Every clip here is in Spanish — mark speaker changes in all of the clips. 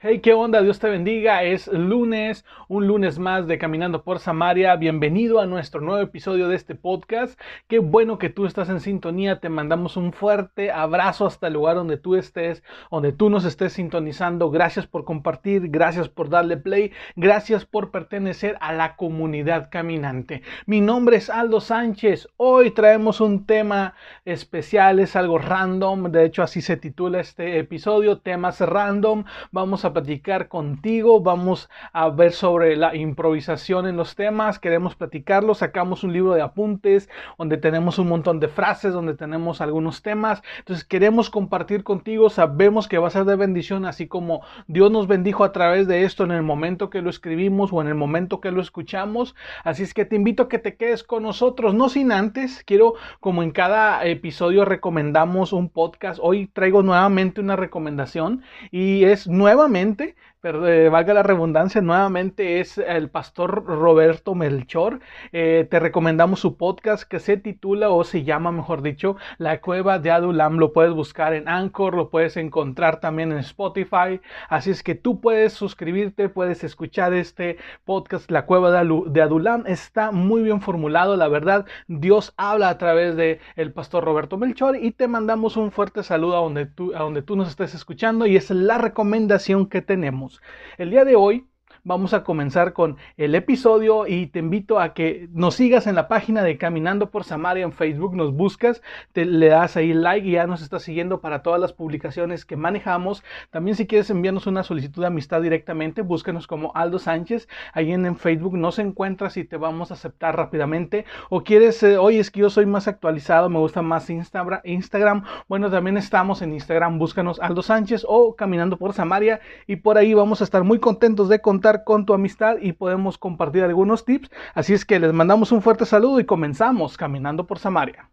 Speaker 1: Hey, ¿qué onda? Dios te bendiga. Es lunes, un lunes más de Caminando por Samaria. Bienvenido a nuestro nuevo episodio de este podcast. Qué bueno que tú estás en sintonía. Te mandamos un fuerte abrazo hasta el lugar donde tú estés, donde tú nos estés sintonizando. Gracias por compartir, gracias por darle play, gracias por pertenecer a la comunidad caminante. Mi nombre es Aldo Sánchez. Hoy traemos un tema especial, es algo random. De hecho, así se titula este episodio, temas random. Vamos a platicar contigo, vamos a ver sobre la improvisación en los temas, queremos platicarlo, sacamos un libro de apuntes donde tenemos un montón de frases, donde tenemos algunos temas, entonces queremos compartir contigo, sabemos que va a ser de bendición, así como Dios nos bendijo a través de esto en el momento que lo escribimos o en el momento que lo escuchamos, así es que te invito a que te quedes con nosotros, no sin antes, quiero como en cada episodio recomendamos un podcast, hoy traigo nuevamente una recomendación y es nuevamente Obviamente pero eh, valga la redundancia, nuevamente es el pastor Roberto Melchor. Eh, te recomendamos su podcast que se titula o se llama, mejor dicho, La Cueva de Adulam. Lo puedes buscar en Anchor, lo puedes encontrar también en Spotify. Así es que tú puedes suscribirte, puedes escuchar este podcast, La Cueva de Adulam. Está muy bien formulado, la verdad. Dios habla a través de pastor Roberto Melchor y te mandamos un fuerte saludo a donde tú, a donde tú nos estés escuchando y es la recomendación que tenemos. El día de hoy vamos a comenzar con el episodio y te invito a que nos sigas en la página de Caminando por Samaria en Facebook, nos buscas, te le das ahí like y ya nos estás siguiendo para todas las publicaciones que manejamos. También si quieres enviarnos una solicitud de amistad directamente, búscanos como Aldo Sánchez, ahí en, Facebook nos encuentras y te vamos a aceptar rápidamente. O quieres, eh, oye, es que yo soy más actualizado, me gusta más Instagram, bueno, también estamos en Instagram, búscanos Aldo Sánchez o Caminando por Samaria y por ahí vamos a estar muy contentos de contar con tu amistad y podemos compartir algunos tips. Así es que les mandamos un fuerte saludo y comenzamos caminando por Samaria.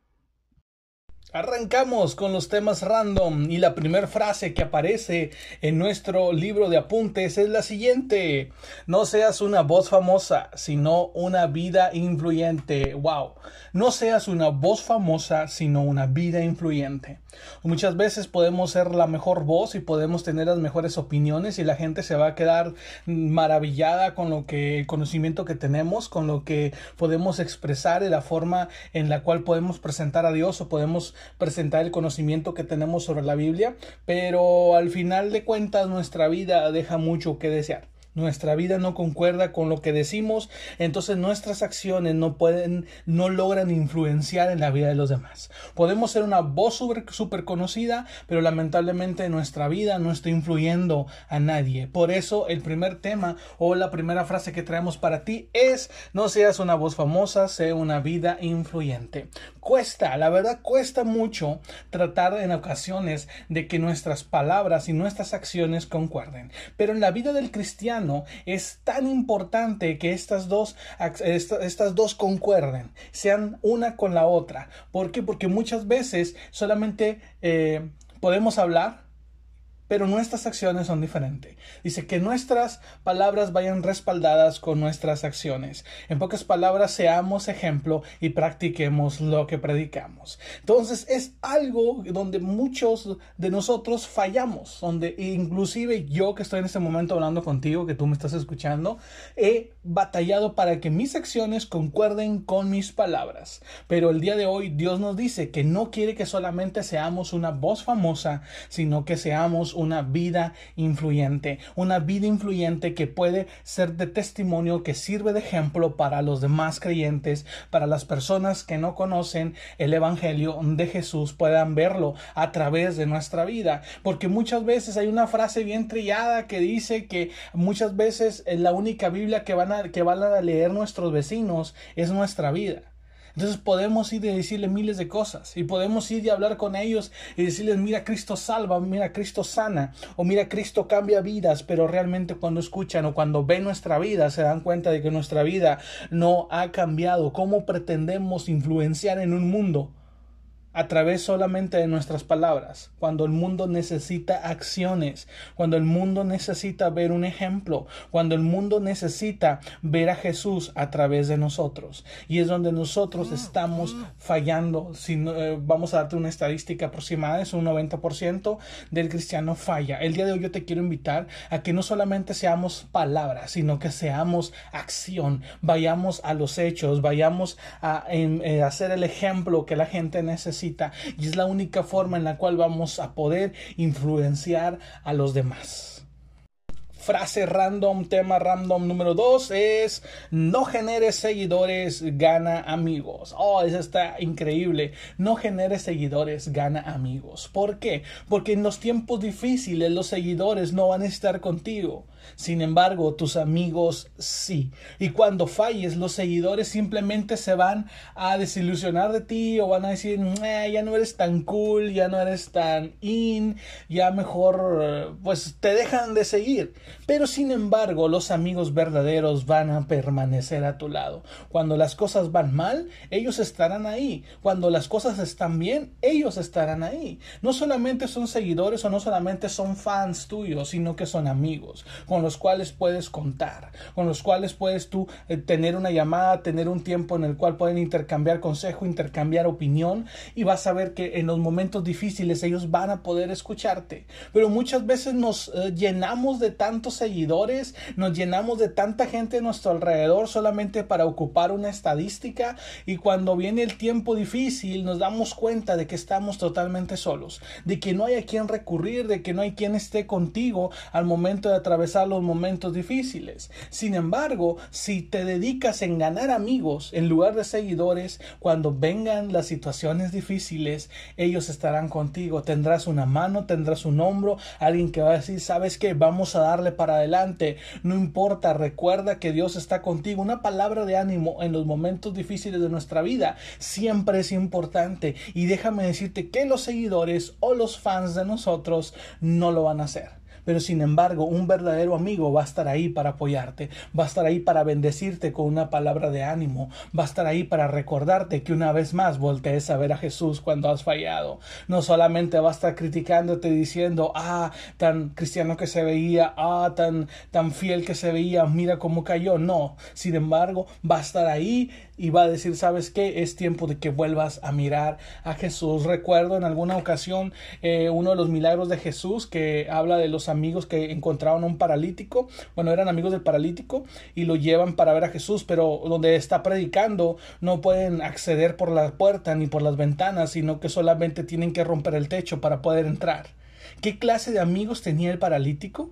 Speaker 1: Arrancamos con los temas random y la primera frase que aparece en nuestro libro de apuntes es la siguiente. No seas una voz famosa, sino una vida influyente. Wow. No seas una voz famosa, sino una vida influyente. Muchas veces podemos ser la mejor voz y podemos tener las mejores opiniones y la gente se va a quedar maravillada con lo que el conocimiento que tenemos, con lo que podemos expresar y la forma en la cual podemos presentar a Dios o podemos presentar el conocimiento que tenemos sobre la Biblia, pero al final de cuentas nuestra vida deja mucho que desear nuestra vida no concuerda con lo que decimos, entonces nuestras acciones no pueden, no logran influenciar en la vida de los demás. Podemos ser una voz súper conocida, pero lamentablemente nuestra vida no está influyendo a nadie. Por eso el primer tema o la primera frase que traemos para ti es no seas una voz famosa, sea una vida influyente. Cuesta, la verdad cuesta mucho tratar en ocasiones de que nuestras palabras y nuestras acciones concuerden, pero en la vida del cristiano es tan importante que estas dos, estas dos concuerden, sean una con la otra. ¿Por qué? Porque muchas veces solamente eh, podemos hablar pero nuestras acciones son diferentes. Dice que nuestras palabras vayan respaldadas con nuestras acciones. En pocas palabras, seamos ejemplo y practiquemos lo que predicamos. Entonces es algo donde muchos de nosotros fallamos, donde inclusive yo que estoy en este momento hablando contigo, que tú me estás escuchando, he batallado para que mis acciones concuerden con mis palabras. Pero el día de hoy Dios nos dice que no quiere que solamente seamos una voz famosa, sino que seamos una vida influyente, una vida influyente que puede ser de testimonio, que sirve de ejemplo para los demás creyentes, para las personas que no conocen el Evangelio de Jesús, puedan verlo a través de nuestra vida. Porque muchas veces hay una frase bien trillada que dice que muchas veces la única Biblia que van a, que van a leer nuestros vecinos es nuestra vida. Entonces podemos ir y decirle miles de cosas y podemos ir y hablar con ellos y decirles, mira, Cristo salva, mira, Cristo sana o mira, Cristo cambia vidas, pero realmente cuando escuchan o cuando ven nuestra vida se dan cuenta de que nuestra vida no ha cambiado. ¿Cómo pretendemos influenciar en un mundo? A través solamente de nuestras palabras, cuando el mundo necesita acciones, cuando el mundo necesita ver un ejemplo, cuando el mundo necesita ver a Jesús a través de nosotros. Y es donde nosotros estamos fallando. Si eh, vamos a darte una estadística aproximada, es un 90% del cristiano falla. El día de hoy yo te quiero invitar a que no solamente seamos palabras, sino que seamos acción, vayamos a los hechos, vayamos a eh, hacer el ejemplo que la gente necesita y es la única forma en la cual vamos a poder influenciar a los demás frase random, tema random número dos es no generes seguidores, gana amigos. Oh, eso está increíble. No generes seguidores, gana amigos. ¿Por qué? Porque en los tiempos difíciles los seguidores no van a estar contigo. Sin embargo, tus amigos sí. Y cuando falles, los seguidores simplemente se van a desilusionar de ti o van a decir, ya no eres tan cool, ya no eres tan in, ya mejor, pues te dejan de seguir. Pero sin embargo, los amigos verdaderos van a permanecer a tu lado. Cuando las cosas van mal, ellos estarán ahí. Cuando las cosas están bien, ellos estarán ahí. No solamente son seguidores o no solamente son fans tuyos, sino que son amigos con los cuales puedes contar, con los cuales puedes tú eh, tener una llamada, tener un tiempo en el cual pueden intercambiar consejo, intercambiar opinión y vas a ver que en los momentos difíciles ellos van a poder escucharte. Pero muchas veces nos eh, llenamos de seguidores, nos llenamos de tanta gente a nuestro alrededor solamente para ocupar una estadística y cuando viene el tiempo difícil nos damos cuenta de que estamos totalmente solos, de que no hay a quien recurrir, de que no hay quien esté contigo al momento de atravesar los momentos difíciles. Sin embargo, si te dedicas en ganar amigos en lugar de seguidores, cuando vengan las situaciones difíciles, ellos estarán contigo. Tendrás una mano, tendrás un hombro, alguien que va a decir, sabes que vamos a darle para adelante. No importa, recuerda que Dios está contigo. Una palabra de ánimo en los momentos difíciles de nuestra vida siempre es importante. Y déjame decirte que los seguidores o los fans de nosotros no lo van a hacer pero sin embargo un verdadero amigo va a estar ahí para apoyarte, va a estar ahí para bendecirte con una palabra de ánimo, va a estar ahí para recordarte que una vez más voltees a ver a Jesús cuando has fallado. No solamente va a estar criticándote diciendo, ah, tan cristiano que se veía, ah, tan, tan fiel que se veía, mira cómo cayó. No, sin embargo, va a estar ahí y va a decir, ¿sabes qué? Es tiempo de que vuelvas a mirar a Jesús. Recuerdo en alguna ocasión eh, uno de los milagros de Jesús que habla de los amigos que encontraron un paralítico. Bueno, eran amigos del paralítico y lo llevan para ver a Jesús, pero donde está predicando no pueden acceder por la puerta ni por las ventanas, sino que solamente tienen que romper el techo para poder entrar. ¿Qué clase de amigos tenía el paralítico?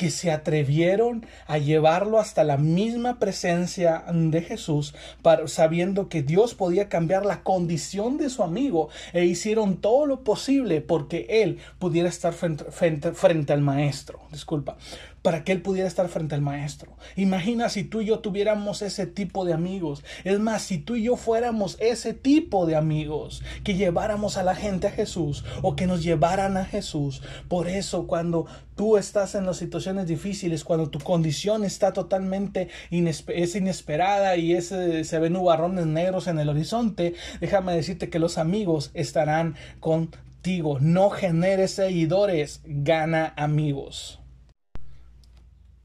Speaker 1: Que se atrevieron a llevarlo hasta la misma presencia de Jesús, para, sabiendo que Dios podía cambiar la condición de su amigo, e hicieron todo lo posible porque él pudiera estar frente, frente, frente al maestro. Disculpa para que él pudiera estar frente al maestro. Imagina si tú y yo tuviéramos ese tipo de amigos. Es más, si tú y yo fuéramos ese tipo de amigos, que lleváramos a la gente a Jesús o que nos llevaran a Jesús. Por eso cuando tú estás en las situaciones difíciles, cuando tu condición está totalmente es inesperada y ese, se ven nubarrones negros en el horizonte, déjame decirte que los amigos estarán contigo. No generes seguidores, gana amigos.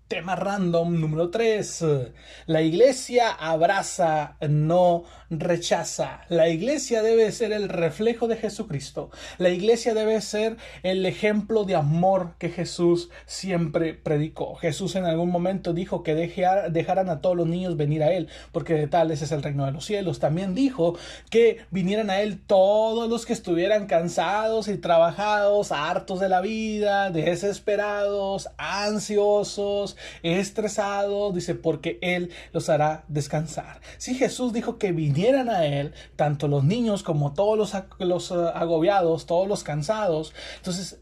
Speaker 1: Tema random número 3. La iglesia abraza, no rechaza. La iglesia debe ser el reflejo de Jesucristo. La iglesia debe ser el ejemplo de amor que Jesús siempre predicó. Jesús en algún momento dijo que dejaran a todos los niños venir a Él, porque de tales es el reino de los cielos. También dijo que vinieran a Él todos los que estuvieran cansados y trabajados, hartos de la vida, desesperados, ansiosos, estresados, dice, porque Él los hará descansar. Si Jesús dijo que vinieran a Él, tanto los niños como todos los, eh, agobiados, todos los cansados, entonces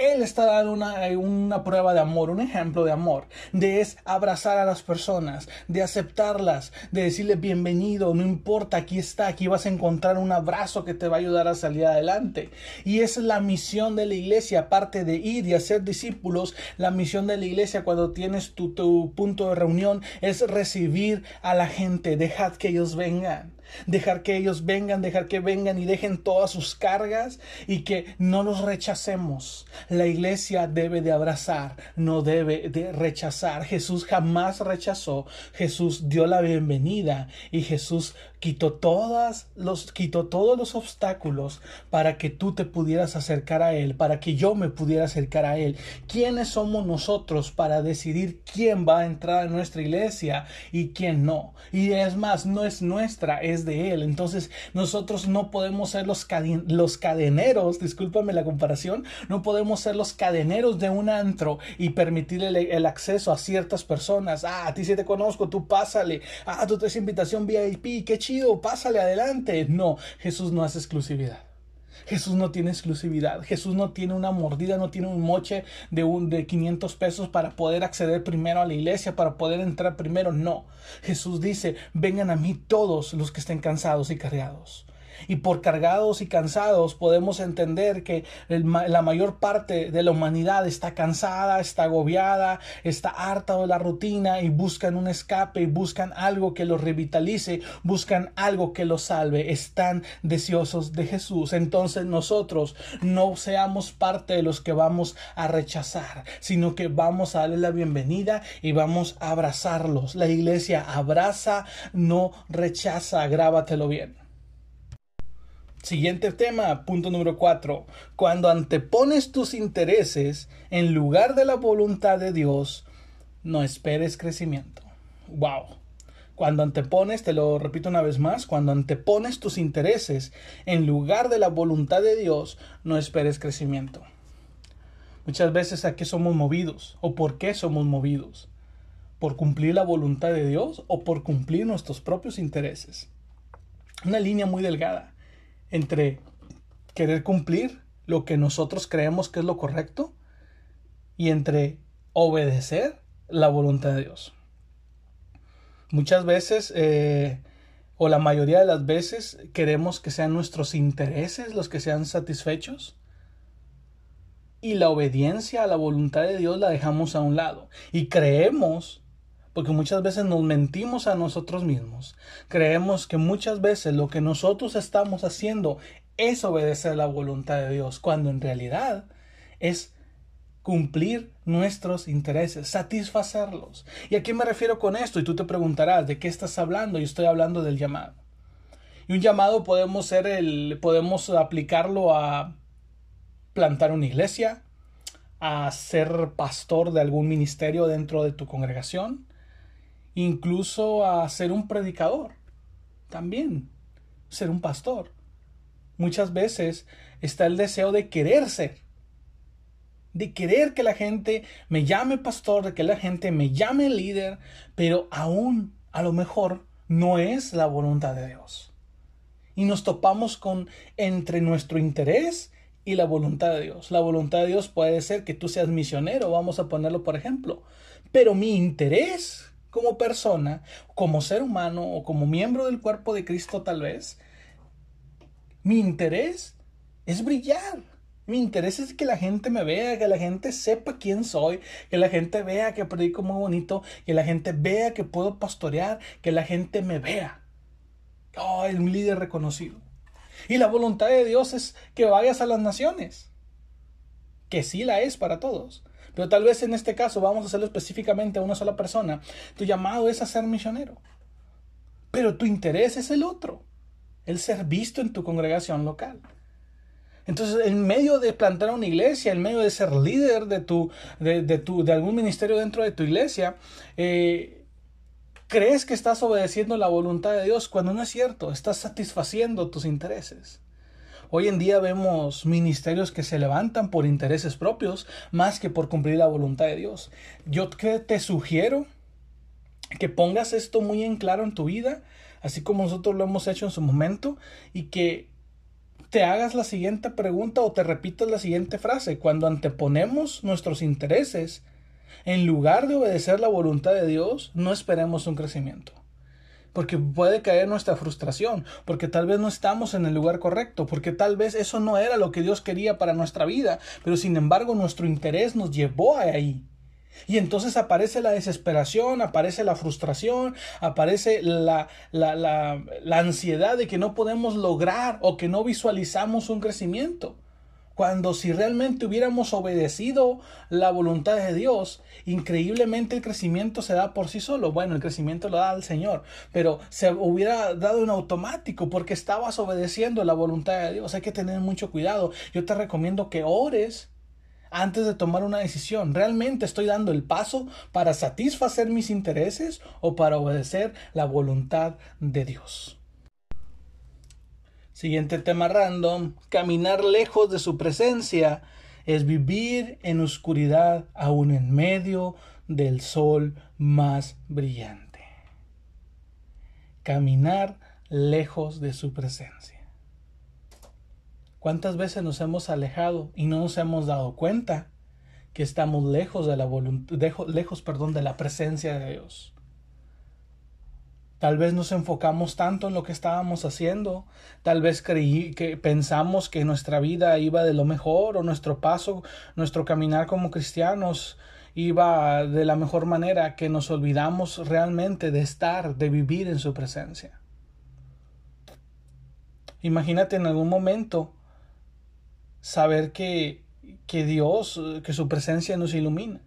Speaker 1: él está dando una, una, prueba de amor, un ejemplo de amor, de es abrazar a las personas, de aceptarlas, de decirle bienvenido, no importa, aquí está, aquí vas a encontrar un abrazo que te va a ayudar a salir adelante. Y es la misión de la iglesia, aparte de ir y hacer discípulos, la misión de la iglesia cuando tienes tu, tu punto de reunión es recibir a la gente, dejad que ellos vengan. Dejar que ellos vengan, dejar que vengan y dejen todas sus cargas y que no los rechacemos. La iglesia debe de abrazar, no debe de rechazar. Jesús jamás rechazó, Jesús dio la bienvenida y Jesús quitó todas los quitó todos los obstáculos para que tú te pudieras acercar a él, para que yo me pudiera acercar a él. ¿Quiénes somos nosotros para decidir quién va a entrar a nuestra iglesia y quién no? Y es más, no es nuestra, es de él. Entonces, nosotros no podemos ser los, los cadeneros, discúlpame la comparación, no podemos ser los cadeneros de un antro y permitirle el, acceso a ciertas personas. Ah, a ti sí te conozco, tú pásale. Ah, tú traes invitación VIP, qué pásale adelante. No, Jesús no hace exclusividad. Jesús no tiene exclusividad. Jesús no tiene una mordida, no tiene un moche de, un, de 500 pesos para poder acceder primero a la iglesia, para poder entrar primero. No. Jesús dice, vengan a mí todos los que estén cansados y cargados y por cargados y cansados podemos entender que la mayor parte de la humanidad está cansada, está agobiada, está harta de la rutina y buscan un escape y buscan algo que los revitalice, buscan algo que los salve, están deseosos de Jesús. Entonces nosotros no seamos parte de los que vamos a rechazar, sino que vamos a darle la bienvenida y vamos a abrazarlos. La iglesia abraza, no rechaza, grábatelo bien. Siguiente tema, punto número 4. Cuando antepones tus intereses en lugar de la voluntad de Dios, no esperes crecimiento. Wow. Cuando antepones, te lo repito una vez más, cuando antepones tus intereses en lugar de la voluntad de Dios, no esperes crecimiento. Muchas veces a qué somos movidos o por qué somos movidos. ¿Por cumplir la voluntad de Dios o por cumplir nuestros propios intereses? Una línea muy delgada entre querer cumplir lo que nosotros creemos que es lo correcto y entre obedecer la voluntad de Dios. Muchas veces, eh, o la mayoría de las veces, queremos que sean nuestros intereses los que sean satisfechos y la obediencia a la voluntad de Dios la dejamos a un lado y creemos porque muchas veces nos mentimos a nosotros mismos. Creemos que muchas veces lo que nosotros estamos haciendo es obedecer la voluntad de Dios, cuando en realidad es cumplir nuestros intereses, satisfacerlos. ¿Y a qué me refiero con esto? Y tú te preguntarás, ¿de qué estás hablando? Y estoy hablando del llamado. Y un llamado podemos ser el podemos aplicarlo a plantar una iglesia, a ser pastor de algún ministerio dentro de tu congregación, incluso a ser un predicador, también ser un pastor. Muchas veces está el deseo de querer ser, de querer que la gente me llame pastor, de que la gente me llame líder, pero aún a lo mejor no es la voluntad de Dios. Y nos topamos con entre nuestro interés y la voluntad de Dios. La voluntad de Dios puede ser que tú seas misionero, vamos a ponerlo por ejemplo, pero mi interés como persona, como ser humano o como miembro del cuerpo de Cristo tal vez, mi interés es brillar. Mi interés es que la gente me vea, que la gente sepa quién soy, que la gente vea que predico muy bonito, que la gente vea que puedo pastorear, que la gente me vea. Oh, es un líder reconocido. Y la voluntad de Dios es que vayas a las naciones, que sí la es para todos. Pero tal vez en este caso vamos a hacerlo específicamente a una sola persona. Tu llamado es a ser misionero. Pero tu interés es el otro, el ser visto en tu congregación local. Entonces, en medio de plantar una iglesia, en medio de ser líder de, tu, de, tu, de algún ministerio dentro de tu iglesia, eh, crees que estás obedeciendo la voluntad de Dios cuando no es cierto, estás satisfaciendo tus intereses. Hoy en día vemos ministerios que se levantan por intereses propios más que por cumplir la voluntad de Dios. Yo te sugiero que pongas esto muy en claro en tu vida, así como nosotros lo hemos hecho en su momento, y que te hagas la siguiente pregunta o te repitas la siguiente frase. Cuando anteponemos nuestros intereses, en lugar de obedecer la voluntad de Dios, no esperemos un crecimiento porque puede caer nuestra frustración, porque tal vez no estamos en el lugar correcto, porque tal vez eso no era lo que Dios quería para nuestra vida, pero sin embargo nuestro interés nos llevó ahí. Y entonces aparece la desesperación, aparece la frustración, aparece la, la, la, la, ansiedad de que no podemos lograr o que no visualizamos un crecimiento. Cuando si realmente hubiéramos obedecido la voluntad de Dios, increíblemente el crecimiento se da por sí solo. Bueno, el crecimiento lo da el Señor, pero se hubiera dado en automático porque estabas obedeciendo la voluntad de Dios. Hay que tener mucho cuidado. Yo te recomiendo que ores antes de tomar una decisión. ¿Realmente estoy dando el paso para satisfacer mis intereses o para obedecer la voluntad de Dios? Siguiente tema random. Caminar lejos de su presencia es vivir en oscuridad aún en medio del sol más brillante. Caminar lejos de su presencia. ¿Cuántas veces nos hemos alejado y no nos hemos dado cuenta que estamos lejos de la voluntad, lejos, perdón, de la presencia de Dios? Tal vez nos enfocamos tanto en lo que estábamos haciendo, tal vez creí que pensamos que nuestra vida iba de lo mejor o nuestro paso, nuestro caminar como cristianos iba de la mejor manera que nos olvidamos realmente de estar, de vivir en su presencia. Imagínate en algún momento saber que, que Dios, que su presencia nos ilumina.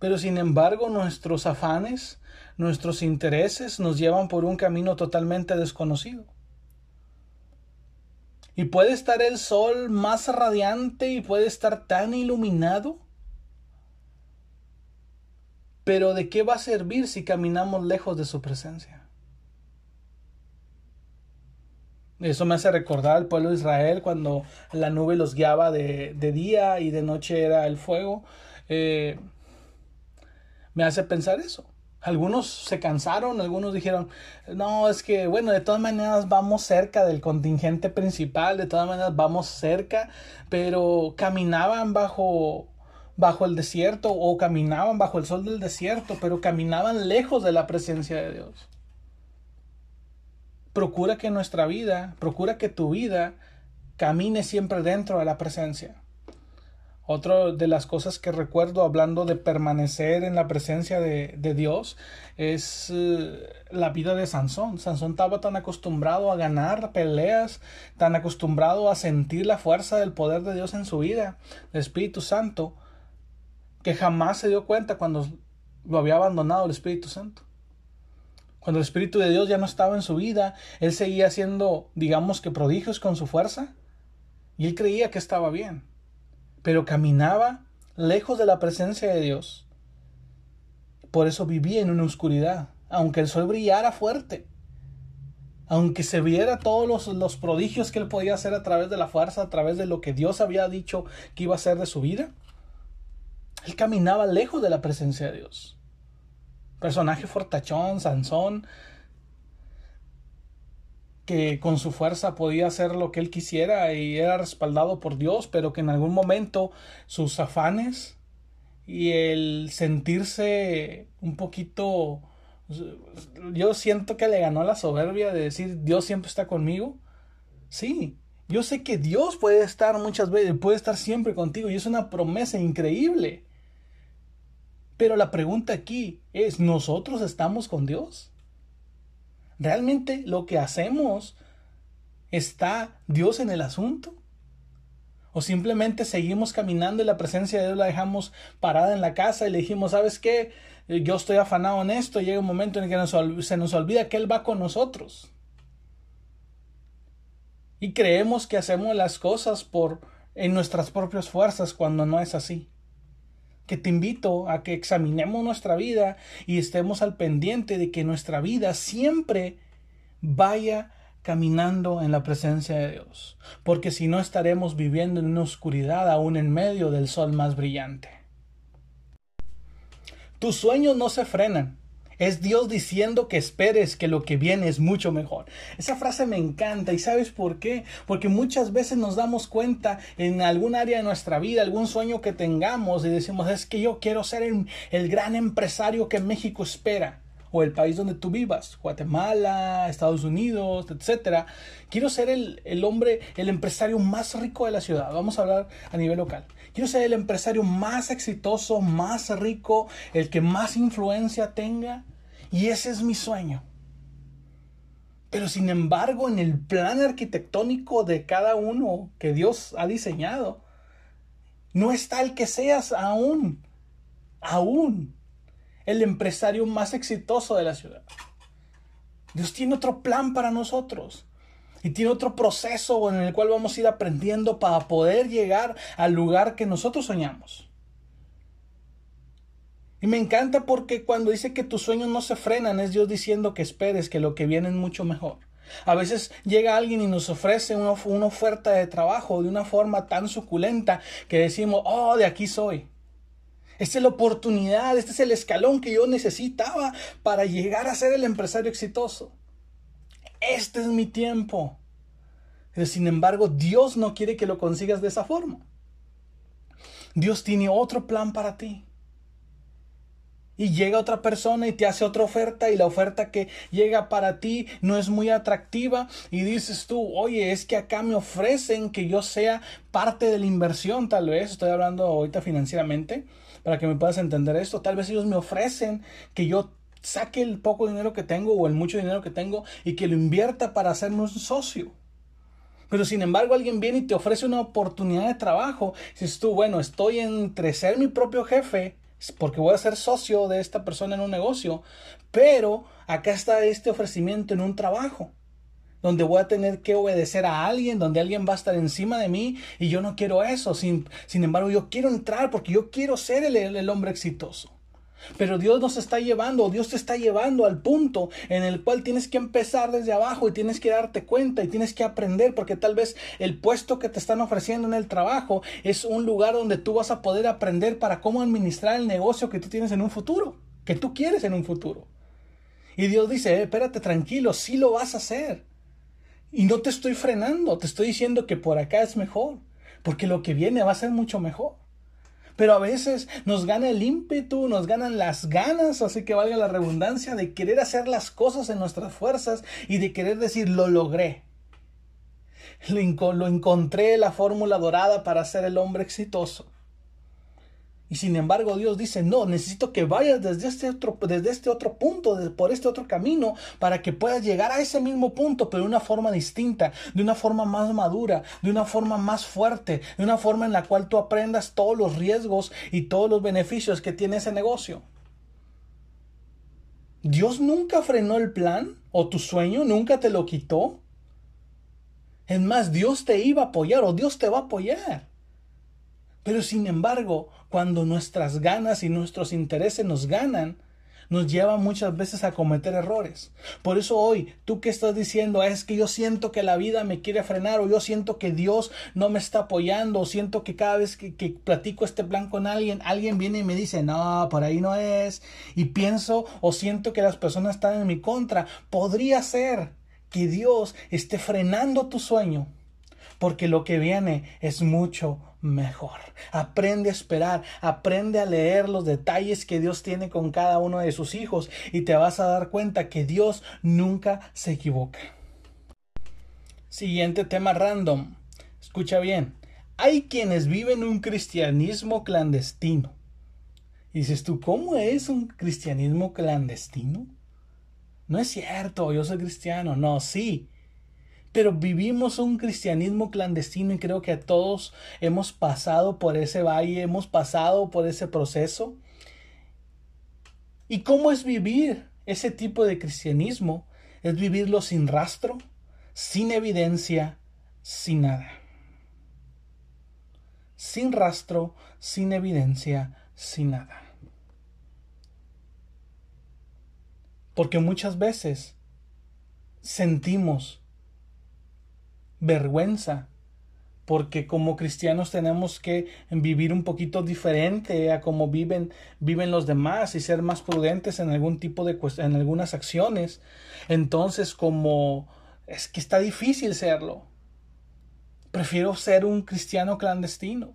Speaker 1: Pero sin embargo nuestros afanes, nuestros intereses nos llevan por un camino totalmente desconocido. Y puede estar el sol más radiante y puede estar tan iluminado. Pero ¿de qué va a servir si caminamos lejos de su presencia? Eso me hace recordar al pueblo de Israel cuando la nube los guiaba de, día y de noche era el fuego. Eh, me hace pensar eso. Algunos se cansaron, algunos dijeron, no, es que, bueno, de todas maneras vamos cerca del contingente principal, de todas maneras vamos cerca, pero caminaban bajo, bajo el desierto o caminaban bajo el sol del desierto, pero caminaban lejos de la presencia de Dios procura que nuestra vida, procura que tu vida camine siempre dentro de la presencia. Otra de las cosas que recuerdo hablando de permanecer en la presencia de, Dios es eh, la vida de Sansón. Sansón estaba tan acostumbrado a ganar peleas, tan acostumbrado a sentir la fuerza del poder de Dios en su vida, el Espíritu Santo, que jamás se dio cuenta cuando lo había abandonado el Espíritu Santo. Cuando el Espíritu de Dios ya no estaba en su vida, él seguía haciendo, digamos que prodigios con su fuerza. Y él creía que estaba bien. Pero caminaba lejos de la presencia de Dios. Por eso vivía en una oscuridad, aunque el sol brillara fuerte. Aunque se viera todos los, los prodigios que él podía hacer a través de la fuerza, a través de lo que Dios había dicho que iba a hacer de su vida, él caminaba lejos de la presencia de Dios personaje fortachón, Sansón, que con su fuerza podía hacer lo que él quisiera y era respaldado por Dios, pero que en algún momento sus afanes y el sentirse un poquito yo siento que le ganó la soberbia de decir Dios siempre está conmigo. Sí, yo sé que Dios puede estar muchas veces, puede estar siempre contigo y es una promesa increíble. Pero la pregunta aquí es, ¿nosotros estamos con Dios? ¿Realmente lo que hacemos está Dios en el asunto? ¿O simplemente seguimos caminando y la presencia de Dios la dejamos parada en la casa y le dijimos, ¿sabes qué? Yo estoy afanado en esto, llega un momento en que se nos olvida que Él va con nosotros. Y creemos que hacemos las cosas por en nuestras propias fuerzas cuando no es así que te invito a que examinemos nuestra vida y estemos al pendiente de que nuestra vida siempre vaya caminando en la presencia de Dios, porque si no estaremos viviendo en una oscuridad aún en medio del sol más brillante. Tus sueños no se frenan, es Dios diciendo que esperes que lo que viene es mucho mejor. Esa frase me encanta y ¿sabes por qué? Porque muchas veces nos damos cuenta en algún área de nuestra vida, algún sueño que tengamos y decimos es que yo quiero ser el, gran empresario que México espera o el país donde tú vivas, Guatemala, Estados Unidos, etcétera. Quiero ser el hombre, el empresario más rico de la ciudad. Vamos a hablar a nivel local. Quiero ser el empresario más exitoso, más rico, el que más influencia tenga. Y ese es mi sueño. Pero sin embargo, en el plan arquitectónico de cada uno que Dios ha diseñado, no está el que seas aún, aún, el empresario más exitoso de la ciudad. Dios tiene otro plan para nosotros. Y tiene otro proceso en el cual vamos a ir aprendiendo para poder llegar al lugar que nosotros soñamos. Y me encanta porque cuando dice que tus sueños no se frenan, es Dios diciendo que esperes que lo que viene es mucho mejor. A veces llega alguien y nos ofrece una, oferta de trabajo de una forma tan suculenta que decimos, oh, de aquí soy. Esta es la oportunidad, este es el escalón que yo necesitaba para llegar a ser el empresario exitoso. Este es mi tiempo. Pero sin embargo, Dios no quiere que lo consigas de esa forma. Dios tiene otro plan para ti y llega otra persona y te hace otra oferta y la oferta que llega para ti no es muy atractiva y dices tú, oye, es que acá me ofrecen que yo sea parte de la inversión, tal vez, estoy hablando ahorita financieramente, para que me puedas entender esto, tal vez ellos me ofrecen que yo saque el poco dinero que tengo o el mucho dinero que tengo y que lo invierta para hacerme un socio. Pero sin embargo alguien viene y te ofrece una oportunidad de trabajo. Dices tú, bueno, estoy entre ser mi propio jefe porque voy a ser socio de esta persona en un negocio, pero acá está este ofrecimiento en un trabajo donde voy a tener que obedecer a alguien, donde alguien va a estar encima de mí y yo no quiero eso. Sin, sin embargo, yo quiero entrar porque yo quiero ser el, el hombre exitoso. Pero Dios nos está llevando, Dios te está llevando al punto en el cual tienes que empezar desde abajo y tienes que darte cuenta y tienes que aprender porque tal vez el puesto que te están ofreciendo en el trabajo es un lugar donde tú vas a poder aprender para cómo administrar el negocio que tú tienes en un futuro, que tú quieres en un futuro. Y Dios dice, eh, espérate tranquilo, sí lo vas a hacer. Y no te estoy frenando, te estoy diciendo que por acá es mejor, porque lo que viene va a ser mucho mejor. Pero a veces nos gana el ímpetu, nos ganan las ganas, así que valga la redundancia, de querer hacer las cosas en nuestras fuerzas y de querer decir, lo logré. Lo, lo encontré la fórmula dorada para ser el hombre exitoso. Y sin embargo Dios dice, no, necesito que vayas desde este otro, desde este otro punto, por este otro camino, para que puedas llegar a ese mismo punto, pero de una forma distinta, de una forma más madura, de una forma más fuerte, de una forma en la cual tú aprendas todos los riesgos y todos los beneficios que tiene ese negocio. Dios nunca frenó el plan o tu sueño, nunca te lo quitó. Es más, Dios te iba a apoyar o Dios te va a apoyar. Pero sin embargo, cuando nuestras ganas y nuestros intereses nos ganan, nos lleva muchas veces a cometer errores. Por eso hoy, tú que estás diciendo, es que yo siento que la vida me quiere frenar o yo siento que Dios no me está apoyando o siento que cada vez que, que, platico este plan con alguien, alguien viene y me dice, no, por ahí no es. Y pienso o siento que las personas están en mi contra. Podría ser que Dios esté frenando tu sueño porque lo que viene es mucho mejor. Aprende a esperar, aprende a leer los detalles que Dios tiene con cada uno de sus hijos y te vas a dar cuenta que Dios nunca se equivoca. Siguiente tema random. Escucha bien. Hay quienes viven un cristianismo clandestino. Y dices tú, ¿cómo es un cristianismo clandestino? No es cierto, yo soy cristiano. No, sí. Pero vivimos un cristianismo clandestino y creo que todos hemos pasado por ese valle, hemos pasado por ese proceso. ¿Y cómo es vivir ese tipo de cristianismo? Es vivirlo sin rastro, sin evidencia, sin nada. Sin rastro, sin evidencia, sin nada. Porque muchas veces sentimos vergüenza, porque como cristianos tenemos que vivir un poquito diferente a como viven, viven los demás y ser más prudentes en algún tipo de en algunas acciones. Entonces, como es que está difícil serlo. Prefiero ser un cristiano clandestino.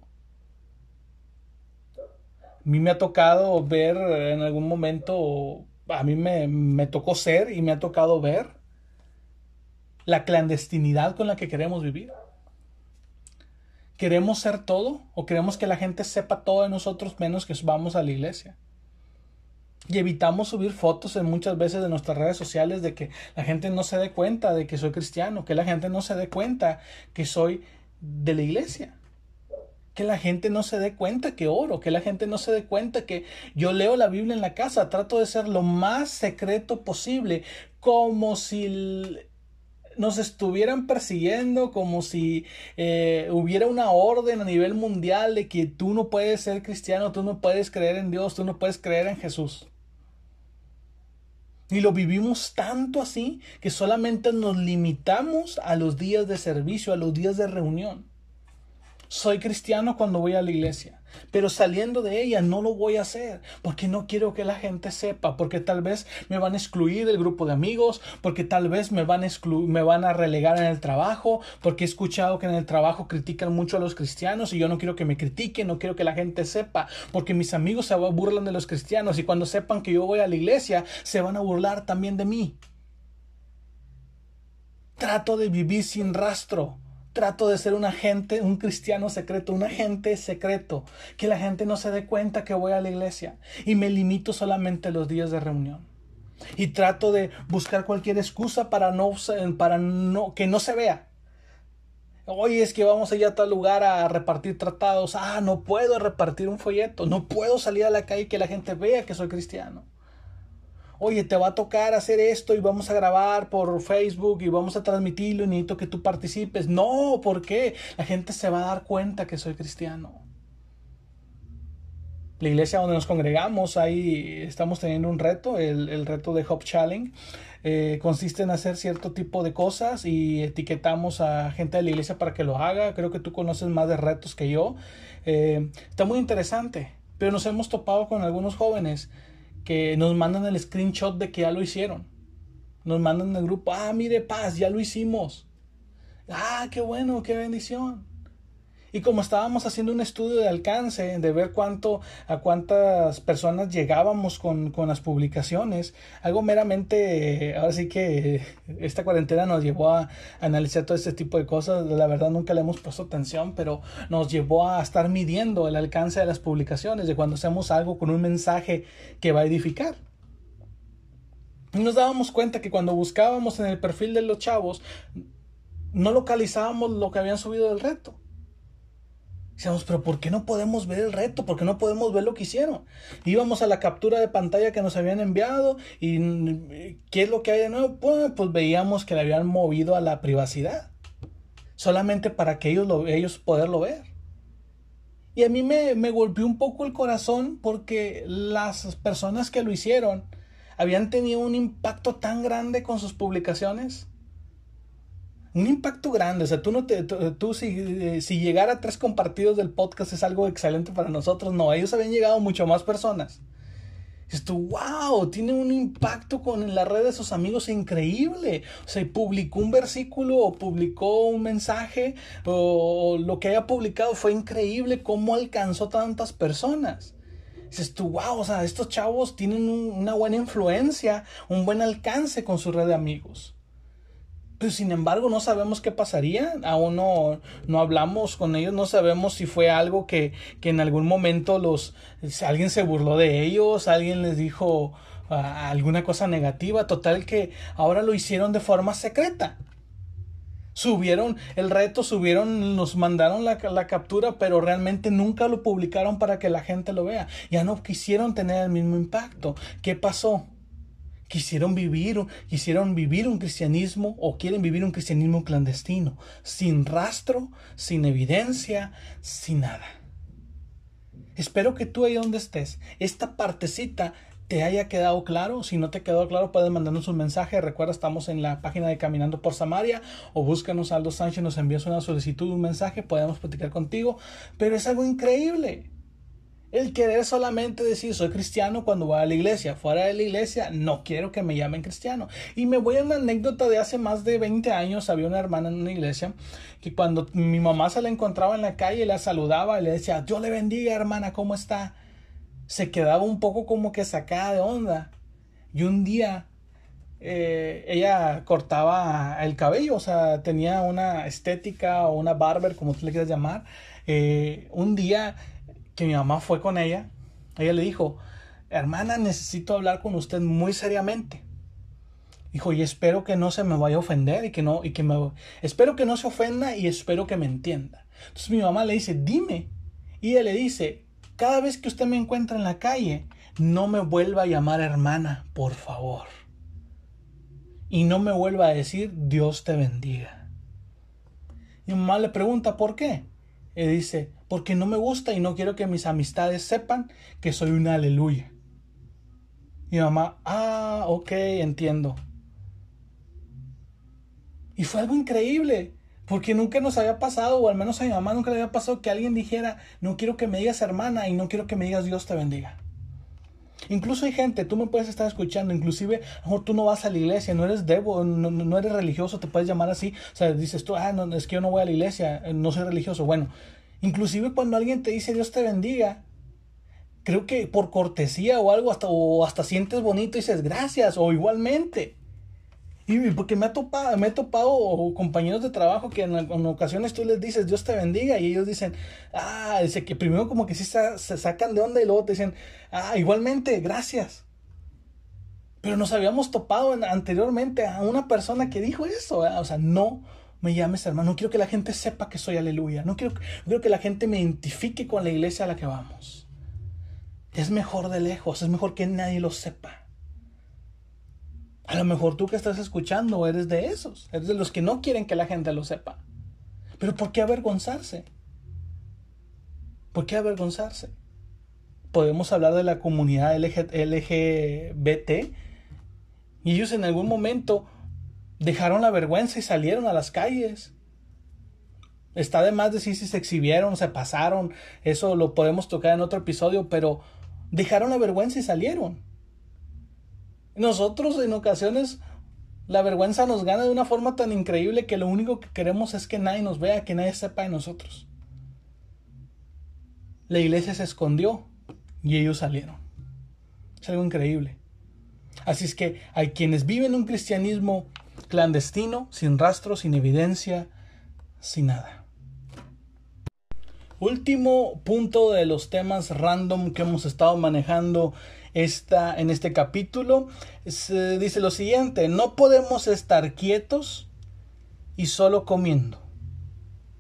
Speaker 1: A mí me ha tocado ver en algún momento a mí me, me tocó ser y me ha tocado ver la clandestinidad con la que queremos vivir. ¿Queremos ser todo o queremos que la gente sepa todo de nosotros menos que vamos a la iglesia? Y evitamos subir fotos en muchas veces de nuestras redes sociales de que la gente no se dé cuenta de que soy cristiano, que la gente no se dé cuenta que soy de la iglesia. Que la gente no se dé cuenta que oro, que la gente no se dé cuenta que yo leo la Biblia en la casa, trato de ser lo más secreto posible, como si nos estuvieran persiguiendo, como si eh, hubiera una orden a nivel mundial de que tú no puedes ser cristiano, tú no puedes creer en Dios, tú no puedes creer en Jesús. Y lo vivimos tanto así que solamente nos limitamos a los días de servicio, a los días de reunión. Soy cristiano cuando voy a la iglesia, pero saliendo de ella no lo voy a hacer porque no quiero que la gente sepa, porque tal vez me van a excluir del grupo de amigos, porque tal vez me van a me van a relegar en el trabajo, porque he escuchado que en el trabajo critican mucho a los cristianos y yo no quiero que me critiquen, no quiero que la gente sepa, porque mis amigos se burlan de los cristianos y cuando sepan que yo voy a la iglesia se van a burlar también de mí. Trato de vivir sin rastro trato de ser un agente, un cristiano secreto, un agente secreto, que la gente no se dé cuenta que voy a la iglesia y me limito solamente los días de reunión. Y trato de buscar cualquier excusa para no, para no, que no se vea. Oye, es que vamos allá a tal lugar a repartir tratados. Ah, no puedo repartir un folleto. No puedo salir a la calle que la gente vea que soy cristiano oye, te va a tocar hacer esto y vamos a grabar por Facebook y vamos a transmitirlo y necesito que tú participes. No, ¿por qué? La gente se va a dar cuenta que soy cristiano. La iglesia donde nos congregamos, ahí estamos teniendo un reto, el, reto de Hop Challenge. Eh, consiste en hacer cierto tipo de cosas y etiquetamos a gente de la iglesia para que lo haga. Creo que tú conoces más de retos que yo. Eh, está muy interesante, pero nos hemos topado con algunos jóvenes que nos mandan el screenshot de que ya lo hicieron. Nos mandan el grupo, ah, mire, paz, ya lo hicimos. Ah, qué bueno, qué bendición. Y como estábamos haciendo un estudio de alcance, de ver cuánto, a cuántas personas llegábamos con, las publicaciones, algo meramente, ahora sí que esta cuarentena nos llevó a analizar todo este tipo de cosas, la verdad nunca le hemos puesto atención, pero nos llevó a estar midiendo el alcance de las publicaciones, de cuando hacemos algo con un mensaje que va a edificar. Y nos dábamos cuenta que cuando buscábamos en el perfil de los chavos, no localizábamos lo que habían subido del reto. Decíamos, pero ¿por qué no podemos ver el reto? ¿Por qué no podemos ver lo que hicieron? Íbamos a la captura de pantalla que nos habían enviado y ¿qué es lo que hay de nuevo? Pues, pues veíamos que le habían movido a la privacidad. Solamente para que ellos, lo, ellos poderlo ver. Y a mí me, me golpeó un poco el corazón porque las personas que lo hicieron habían tenido un impacto tan grande con sus publicaciones un impacto grande. O sea, tú no te, tú, si, eh, si a tres compartidos del podcast es algo excelente para nosotros. No, ellos habían llegado mucho más personas. Esto, wow, tiene un impacto con la red de sus amigos increíble. O sea, publicó un versículo o publicó un mensaje o lo que haya publicado fue increíble cómo alcanzó tantas personas. Dices tú, wow, o sea, estos chavos tienen una buena influencia, un buen alcance con su red de amigos. Pero sin embargo no sabemos qué pasaría, aún no, no hablamos con ellos, no sabemos si fue algo que, que en algún momento los, alguien se burló de ellos, alguien les dijo ah, alguna cosa negativa, total que ahora lo hicieron de forma secreta. Subieron el reto, subieron, nos mandaron la, la captura, pero realmente nunca lo publicaron para que la gente lo vea. Ya no quisieron tener el mismo impacto. ¿Qué pasó? Quisieron vivir, quisieron vivir un cristianismo o quieren vivir un cristianismo clandestino, sin rastro, sin evidencia, sin nada. Espero que tú ahí donde estés, esta partecita te haya quedado claro. Si no te quedó claro, puedes mandarnos un mensaje. Recuerda, estamos en la página de Caminando por Samaria o búscanos Aldo Sánchez, nos envías una solicitud, un mensaje, podemos platicar contigo. Pero es algo increíble. El querer solamente decir soy cristiano cuando voy a la iglesia. Fuera de la iglesia no quiero que me llamen cristiano. Y me voy a una anécdota de hace más de 20 años. Había una hermana en una iglesia que cuando mi mamá se la encontraba en la calle la saludaba y le decía Dios le bendiga hermana, ¿cómo está? Se quedaba un poco como que sacada de onda. Y un día eh, ella cortaba el cabello, o sea, tenía una estética o una barber, como tú le quieras llamar. Eh, un día que mi mamá fue con ella, ella le dijo, hermana, necesito hablar con usted muy seriamente. Dijo, y espero que no se me vaya a ofender y que no, y que me, espero que no se ofenda y espero que me entienda. Entonces mi mamá le dice, dime. Y ella le dice, cada vez que usted me encuentra en la calle, no me vuelva a llamar hermana, por favor. Y no me vuelva a decir, Dios te bendiga. Y mi mamá le pregunta, ¿por qué? Y dice, porque no me gusta y no quiero que mis amistades sepan que soy una aleluya. Y mi mamá, ah, ok, entiendo. Y fue algo increíble, porque nunca nos había pasado, o al menos a mi mamá nunca le había pasado que alguien dijera, no quiero que me digas hermana y no quiero que me digas Dios te bendiga. Incluso hay gente, tú me puedes estar escuchando, inclusive, a mejor tú no vas a la iglesia, no eres debo, no, no, eres religioso, te puedes llamar así, o sea, dices tú, ah, no, es que yo no voy a la iglesia, no soy religioso. Bueno, inclusive cuando alguien te dice Dios te bendiga, creo que por cortesía o algo, hasta, o hasta sientes bonito y dices gracias, o igualmente. Y porque me ha topado, me he topado compañeros de trabajo que en, ocasiones tú les dices Dios te bendiga y ellos dicen, ah, dice que primero como que sí se, sacan de onda y luego te dicen, ah, igualmente, gracias. Pero nos habíamos topado anteriormente a una persona que dijo eso, o sea, no me llames hermano, no quiero que la gente sepa que soy aleluya, no quiero, no quiero que la gente me identifique con la iglesia a la que vamos. Es mejor de lejos, es mejor que nadie lo sepa. A lo mejor tú que estás escuchando eres de esos, eres de los que no quieren que la gente lo sepa. Pero ¿por qué avergonzarse? ¿Por qué avergonzarse? Podemos hablar de la comunidad LGBT y ellos en algún momento dejaron la vergüenza y salieron a las calles. Está de más decir si se exhibieron, se pasaron, eso lo podemos tocar en otro episodio, pero dejaron la vergüenza y salieron. Nosotros en ocasiones la vergüenza nos gana de una forma tan increíble que lo único que queremos es que nadie nos vea, que nadie sepa de nosotros. La iglesia se escondió y ellos salieron. Es algo increíble. Así es que hay quienes viven un cristianismo clandestino, sin rastro, sin evidencia, sin nada. Último punto de los temas random que hemos estado manejando esta, en este capítulo se dice lo siguiente, no podemos estar quietos y solo comiendo,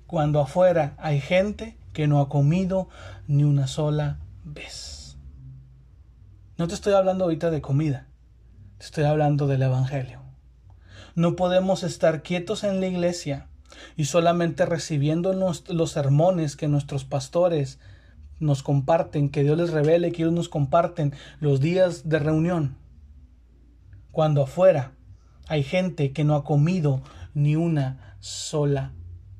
Speaker 1: cuando afuera hay gente que no ha comido ni una sola vez. No te estoy hablando ahorita de comida, te estoy hablando del Evangelio. No podemos estar quietos en la iglesia y solamente recibiendo los, los sermones que nuestros pastores nos comparten, que Dios les revele, que ellos nos comparten los días de reunión. Cuando afuera hay gente que no ha comido ni una sola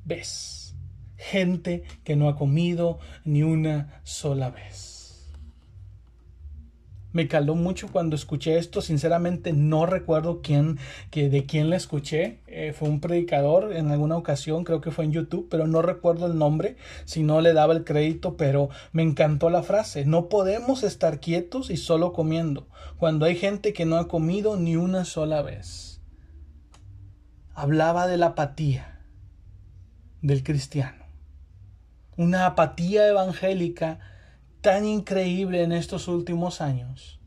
Speaker 1: vez. Gente que no ha comido ni una sola vez me caló mucho cuando escuché esto. Sinceramente no recuerdo quién, que de quién la escuché. Eh, fue un predicador en alguna ocasión, creo que fue en YouTube, pero no recuerdo el nombre, si no le daba el crédito, pero me encantó la frase. No podemos estar quietos y solo comiendo, cuando hay gente que no ha comido ni una sola vez. Hablaba de la apatía del cristiano. Una apatía evangélica tan increíble en estos últimos años.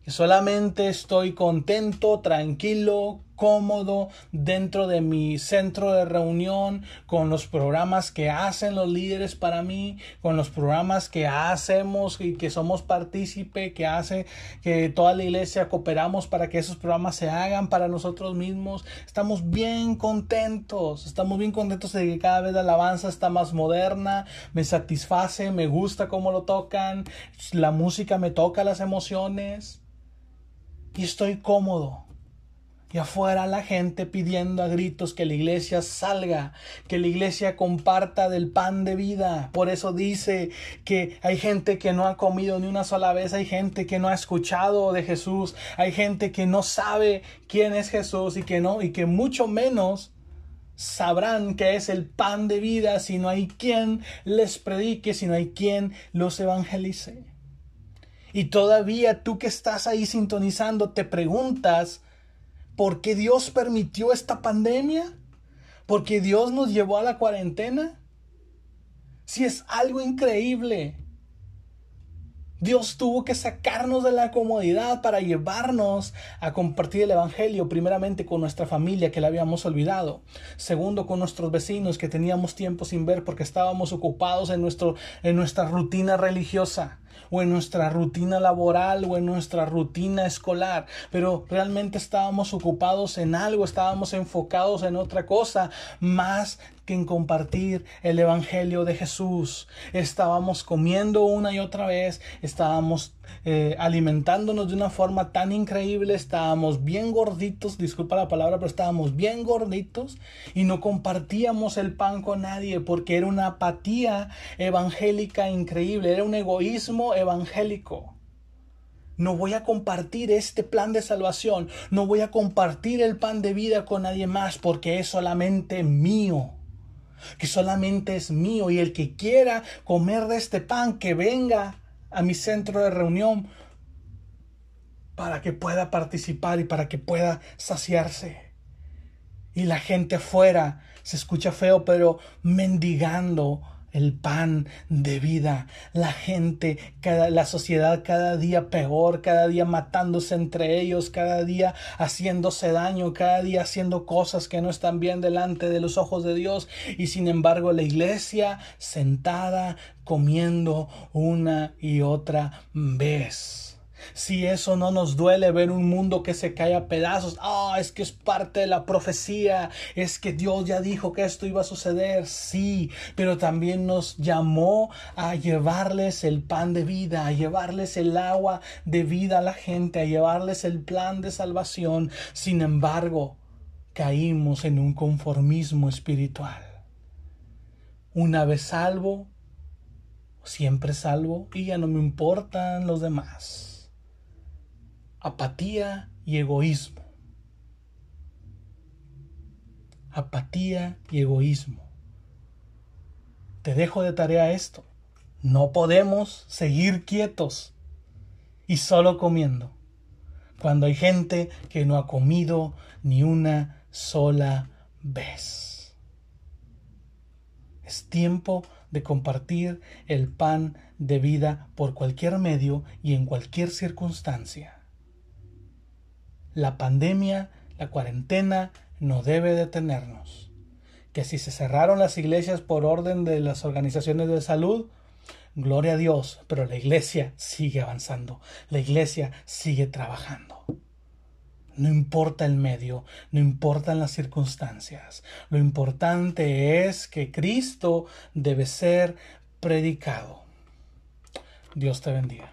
Speaker 1: Que solamente estoy contento, tranquilo, cómodo dentro de mi centro de reunión, con los programas que hacen los líderes para mí, con los programas que hacemos y que somos partícipe, que hace que toda la iglesia cooperamos para que esos programas se hagan para nosotros mismos. Estamos bien contentos, estamos bien contentos de que cada vez la alabanza está más moderna, me satisface, me gusta cómo lo tocan, la música me toca las emociones y estoy cómodo y afuera la gente pidiendo a gritos que la iglesia salga, que la iglesia comparta del pan de vida. Por eso dice que hay gente que no ha comido ni una sola vez, hay gente que no ha escuchado de Jesús, hay gente que no sabe quién es Jesús y que no, y que mucho menos sabrán que es el pan de vida si no hay quien les predique, si no hay quien los evangelice. Y todavía tú que estás ahí sintonizando te preguntas, ¿por qué Dios permitió esta pandemia? ¿Por qué Dios nos llevó a la cuarentena? Si es algo increíble. Dios tuvo que sacarnos de la comodidad para llevarnos a compartir el Evangelio, primeramente con nuestra familia que la habíamos olvidado, segundo con nuestros vecinos que teníamos tiempo sin ver porque estábamos ocupados en, nuestro, en nuestra rutina religiosa o en nuestra rutina laboral o en nuestra rutina escolar, pero realmente estábamos ocupados en algo, estábamos enfocados en otra cosa más que en compartir el Evangelio de Jesús. Estábamos comiendo una y otra vez, estábamos eh, alimentándonos de una forma tan increíble, estábamos bien gorditos, disculpa la palabra, pero estábamos bien gorditos y no compartíamos el pan con nadie porque era una apatía evangélica increíble, era un egoísmo evangélico. No voy a compartir este plan de salvación, no voy a compartir el pan de vida con nadie más porque es solamente mío que solamente es mío y el que quiera comer de este pan, que venga a mi centro de reunión para que pueda participar y para que pueda saciarse. Y la gente afuera se escucha feo, pero mendigando el pan de vida. La gente, cada, la sociedad cada día peor, cada día matándose entre ellos, cada día haciéndose daño, cada día haciendo cosas que no están bien delante de los ojos de Dios. Y sin embargo la iglesia sentada comiendo una y otra vez. Si eso no nos duele ver un mundo que se cae a pedazos, ah, es que es parte de la profecía, es que Dios ya dijo que esto iba a suceder, sí, pero también nos llamó a llevarles el pan de vida, a llevarles el agua de vida a la gente, a llevarles el plan de salvación. Sin embargo, caímos en un conformismo espiritual. Una vez salvo, siempre salvo y ya no me importan los demás apatía y egoísmo. Apatía y egoísmo. Te dejo de tarea esto. No podemos seguir quietos y solo comiendo cuando hay gente que no ha comido ni una sola vez. Es tiempo de compartir el pan de vida por cualquier medio y en cualquier circunstancia. La pandemia, la cuarentena, no debe detenernos. Que si se cerraron las iglesias por orden de las organizaciones de salud, gloria a Dios, pero la iglesia sigue avanzando, la iglesia sigue trabajando. No importa el medio, no importan las circunstancias. Lo importante es que Cristo debe ser predicado. Dios te bendiga.